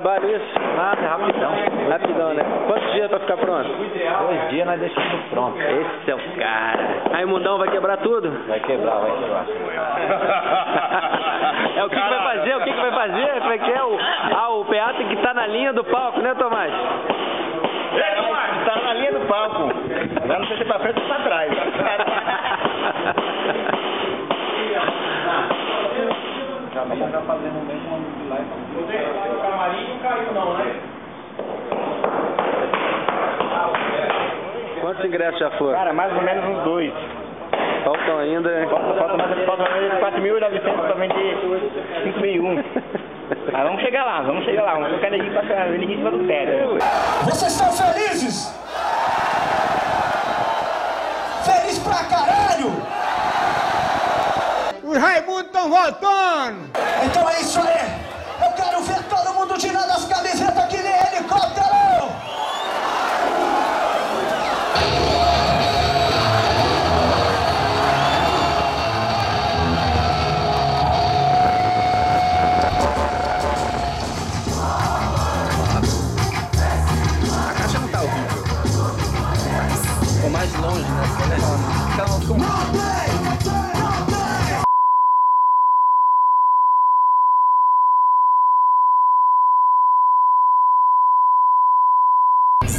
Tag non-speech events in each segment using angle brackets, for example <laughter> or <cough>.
trabalho isso? Nada, é rapidão. Rapidão, né? Quantos dias pra ficar pronto? Dois dias nós deixamos pronto. Esse é o cara. Aí Mundão vai quebrar tudo? Vai quebrar, vai quebrar. <laughs> É o que, que vai fazer? O que, que vai fazer? Como é que é? O, ah, o PA tem que estar na linha do palco, né, Tomás? Tá na linha do palco. Agora não sei se é pra frente ou pra trás. <laughs> Já fazendo o mesmo lá O camarim não caiu não, né? Quantos ingressos já foram? Cara, mais ou menos uns dois. Faltam ainda. Falta, falta mais falta mais 4.900 pra vender 5.001. Mas vamos chegar lá, vamos chegar lá. Vamos colocar energia pra energia em cima do teto. Vocês estão felizes? Feliz pra caralho! Os Raimundos estão voltando! Então é isso aí! Eu quero ver todo mundo tirando as camisetas que nem helicóptero!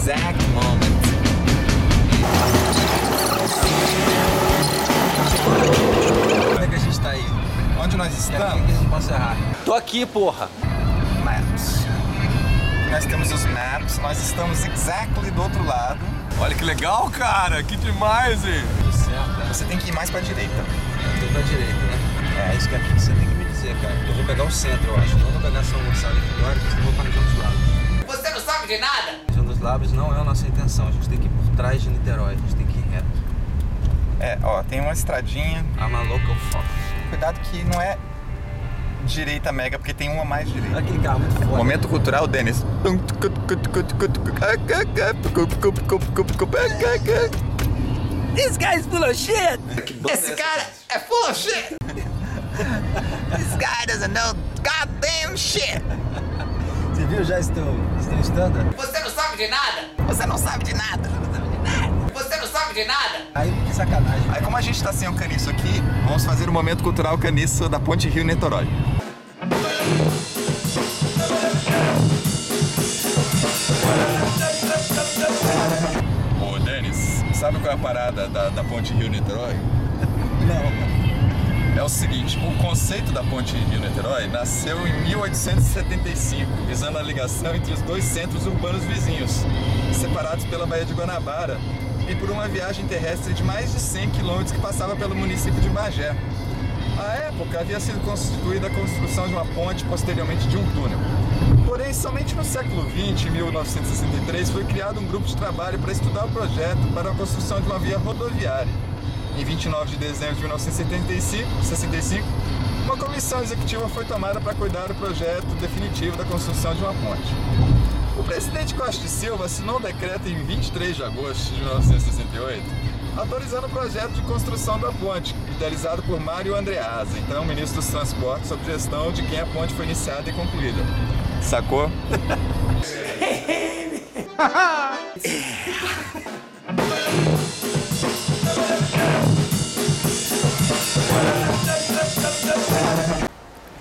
Exact moment. Onde é que a gente tá aí? Onde nós É aqui estamos? que a gente pode errar. Tô aqui, porra. Maps. Nós temos os maps, nós estamos exactly do outro lado. Olha que legal, cara! Que demais, hein? Tudo certo? Você tem que ir mais pra direita. Eu tô pra direita, né? É, isso que aqui você tem que me dizer, cara. Eu vou pegar o centro, eu acho. Não vou pegar São Gonçalo e Vitória, porque senão eu vou para a região dos lagos. Você não sabe de nada? Lagos não é a nossa intenção. A gente tem que ir por trás de Niterói. A gente tem que ir reto. É, ó, tem uma estradinha. A local fox. Cuidado que não é direita mega, porque tem uma mais direita. Olha aquele carro muito foda. Momento cultural, Denis. This guy's full of shit. Esse cara é full of shit. This guy doesn't know goddamn shit. Viu? Já estão, estão estando? Você não sabe de nada. Você não sabe de nada. Você não sabe de nada. Aí, que sacanagem. Aí, como a gente tá sem o caniço aqui, vamos fazer o momento cultural caniço da Ponte Rio Niterói. Ô, Denis, sabe qual é a parada da, da Ponte Rio Niterói? Não. É o seguinte, o conceito da Ponte Rio-Niterói nasceu em 1875, visando a ligação entre os dois centros urbanos vizinhos, separados pela Baía de Guanabara e por uma viagem terrestre de mais de 100 quilômetros que passava pelo município de Bagé. À época, havia sido constituída a construção de uma ponte, posteriormente de um túnel. Porém, somente no século XX, em 1963, foi criado um grupo de trabalho para estudar o projeto para a construção de uma via rodoviária. Em 29 de dezembro de 1965, 65, uma comissão executiva foi tomada para cuidar do projeto definitivo da construção de uma ponte. O presidente Costa e Silva assinou um decreto em 23 de agosto de 1968, autorizando o projeto de construção da ponte, idealizado por Mário Andreasa, então ministro dos Transportes, sob gestão de quem a ponte foi iniciada e concluída. Sacou? <laughs>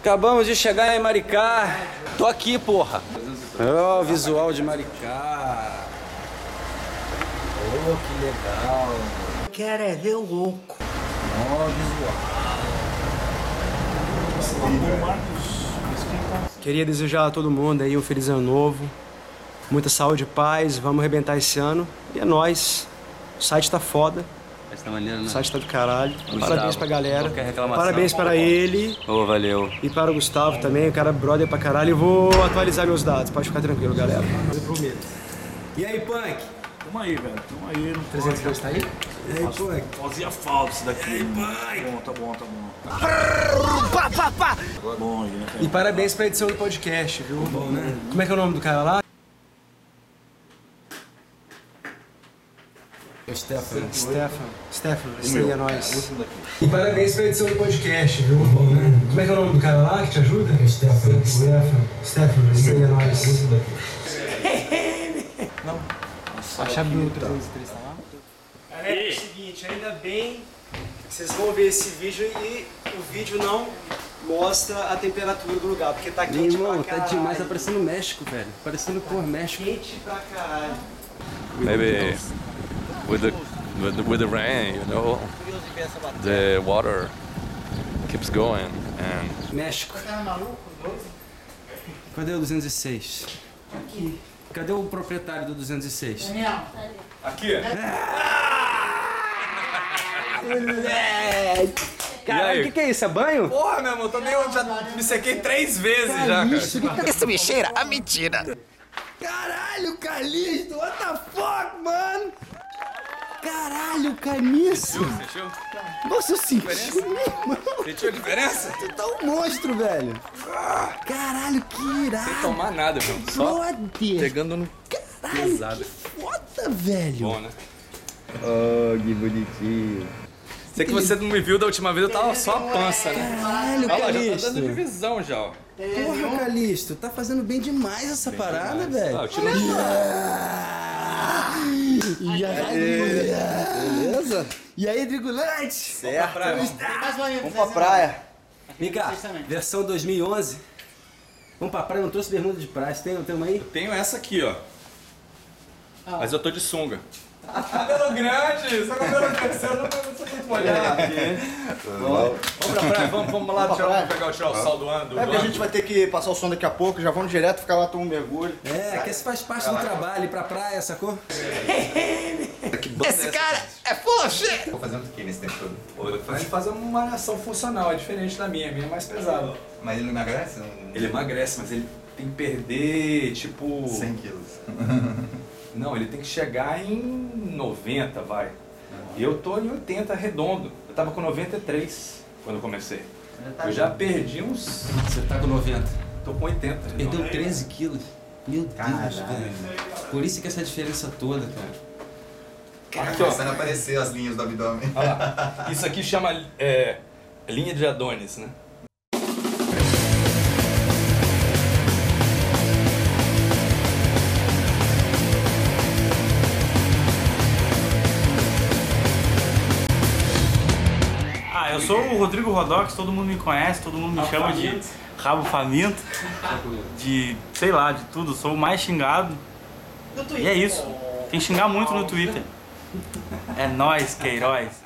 Acabamos de chegar em Maricá. Tô aqui, porra. Ó, o visual de Maricá. Oh, que legal. Quero é ver o louco. Ó, visual. Queria desejar a todo mundo aí um feliz ano novo. Muita saúde e paz. Vamos arrebentar esse ano. E é nóis. O site tá foda. Essa maneira, O né? site tá do caralho. Gustavo, Parabéns pra galera. Parabéns para ele Ô, valeu. e para o Gustavo também. O cara é brother pra caralho. Eu vou atualizar meus dados. Pode ficar tranquilo, galera. Eu prometo. E aí, Punk? Tamo aí, velho. Tamo aí. Não 302 tá aí? E aí, Punk? Fazia falta isso daqui. Tá bom, tá bom, tá bom. Pá, pá, pá. Bom aí, né? E parabéns pra edição do podcast, viu? Bom, né? Como é que é o nome do cara lá? Stefano. Stefano. Stefano, isso aí é nóis. E parabéns pela edição do podcast, viu? Como é que é o nome do cara lá que te ajuda? Stefano. Stefano. Stefano, isso aí é nóis. Não. A chave do 303 tá lá? Galera, é o seguinte, ainda bem que vocês vão ver esse vídeo e o vídeo não mostra a temperatura do lugar, porque tá Meu quente irmão, pra tá demais, tá parecendo México, velho. Parecendo por México. Quente pra caralho. Maybe with the, with the with the rain, you know, the water keeps going and México. Cadê o 206? Aqui. Cadê o proprietário do 206? aqui. <laughs> Caralho, o que, que é isso? É banho? Porra, meu irmão, também eu já me sequei três vezes já, cara. Isso me cheira a mentira. Caralho, Calixto, what the fuck, mano? Caralho. Sentiu? Nossa, eu senti mesmo. Sentiu a diferença? Tu tá um monstro, velho. Caralho, que irado. Sem tomar nada, meu. Só Brother. pegando no Caralho, pesado. que foda, velho. bom, né? Oh, que bonitinho. Sei que você não me viu da última vez, eu tava só a pança, né? Caralho, Olha lá, já tá Calixto. dando divisão já, ó. Porra, Calixto, tá fazendo bem demais essa parada, velho. Ah, eu tiro E aí, Beleza? E aí, Drigulante? Certo. Vamos pra praia. Vem cá, versão 2011. Vamos pra praia, não trouxe bermuda de praia. Você tem, tem uma aí? Tenho essa aqui, ó. Mas eu tô de sunga. Cabelo grande! Seu cabelo cresceu, não tô muito molhado aqui. Vamos pra praia, vamos, vamos lá Vamos pra tirar, praia? pegar o o sal do ano. do É porque a gente vai ter que passar o som daqui a pouco, já vamos direto ficar lá tomar um mergulho. É, que esse faz parte do trabalho, ir pra praia, sacou? Esse cara é shit. Tô fazendo o que nesse tempo todo? A gente faz uma malhação funcional, é diferente da minha, a minha é mais pesada. Mas ele emagrece? Ele emagrece, mas ele tem que perder, tipo... 100 quilos. <laughs> Não, ele tem que chegar em 90, vai. E eu tô em 80, redondo. Eu tava com 93 quando eu comecei. Eu já perdi uns... Você tá com 90. Tô com 80. Perdeu redondo. 13 quilos. Meu Deus, velho. Por isso que essa diferença toda, cara. Aqui, ó. Começando a aparecer as linhas do abdômen. Lá. Isso aqui chama é, linha de Adonis, né? Eu sou o Rodrigo Rodox, todo mundo me conhece, todo mundo me chama de rabo faminto, de sei lá, de tudo, sou o mais xingado. E é isso. Tem que xingar muito no Twitter. É nóis, Queiroz.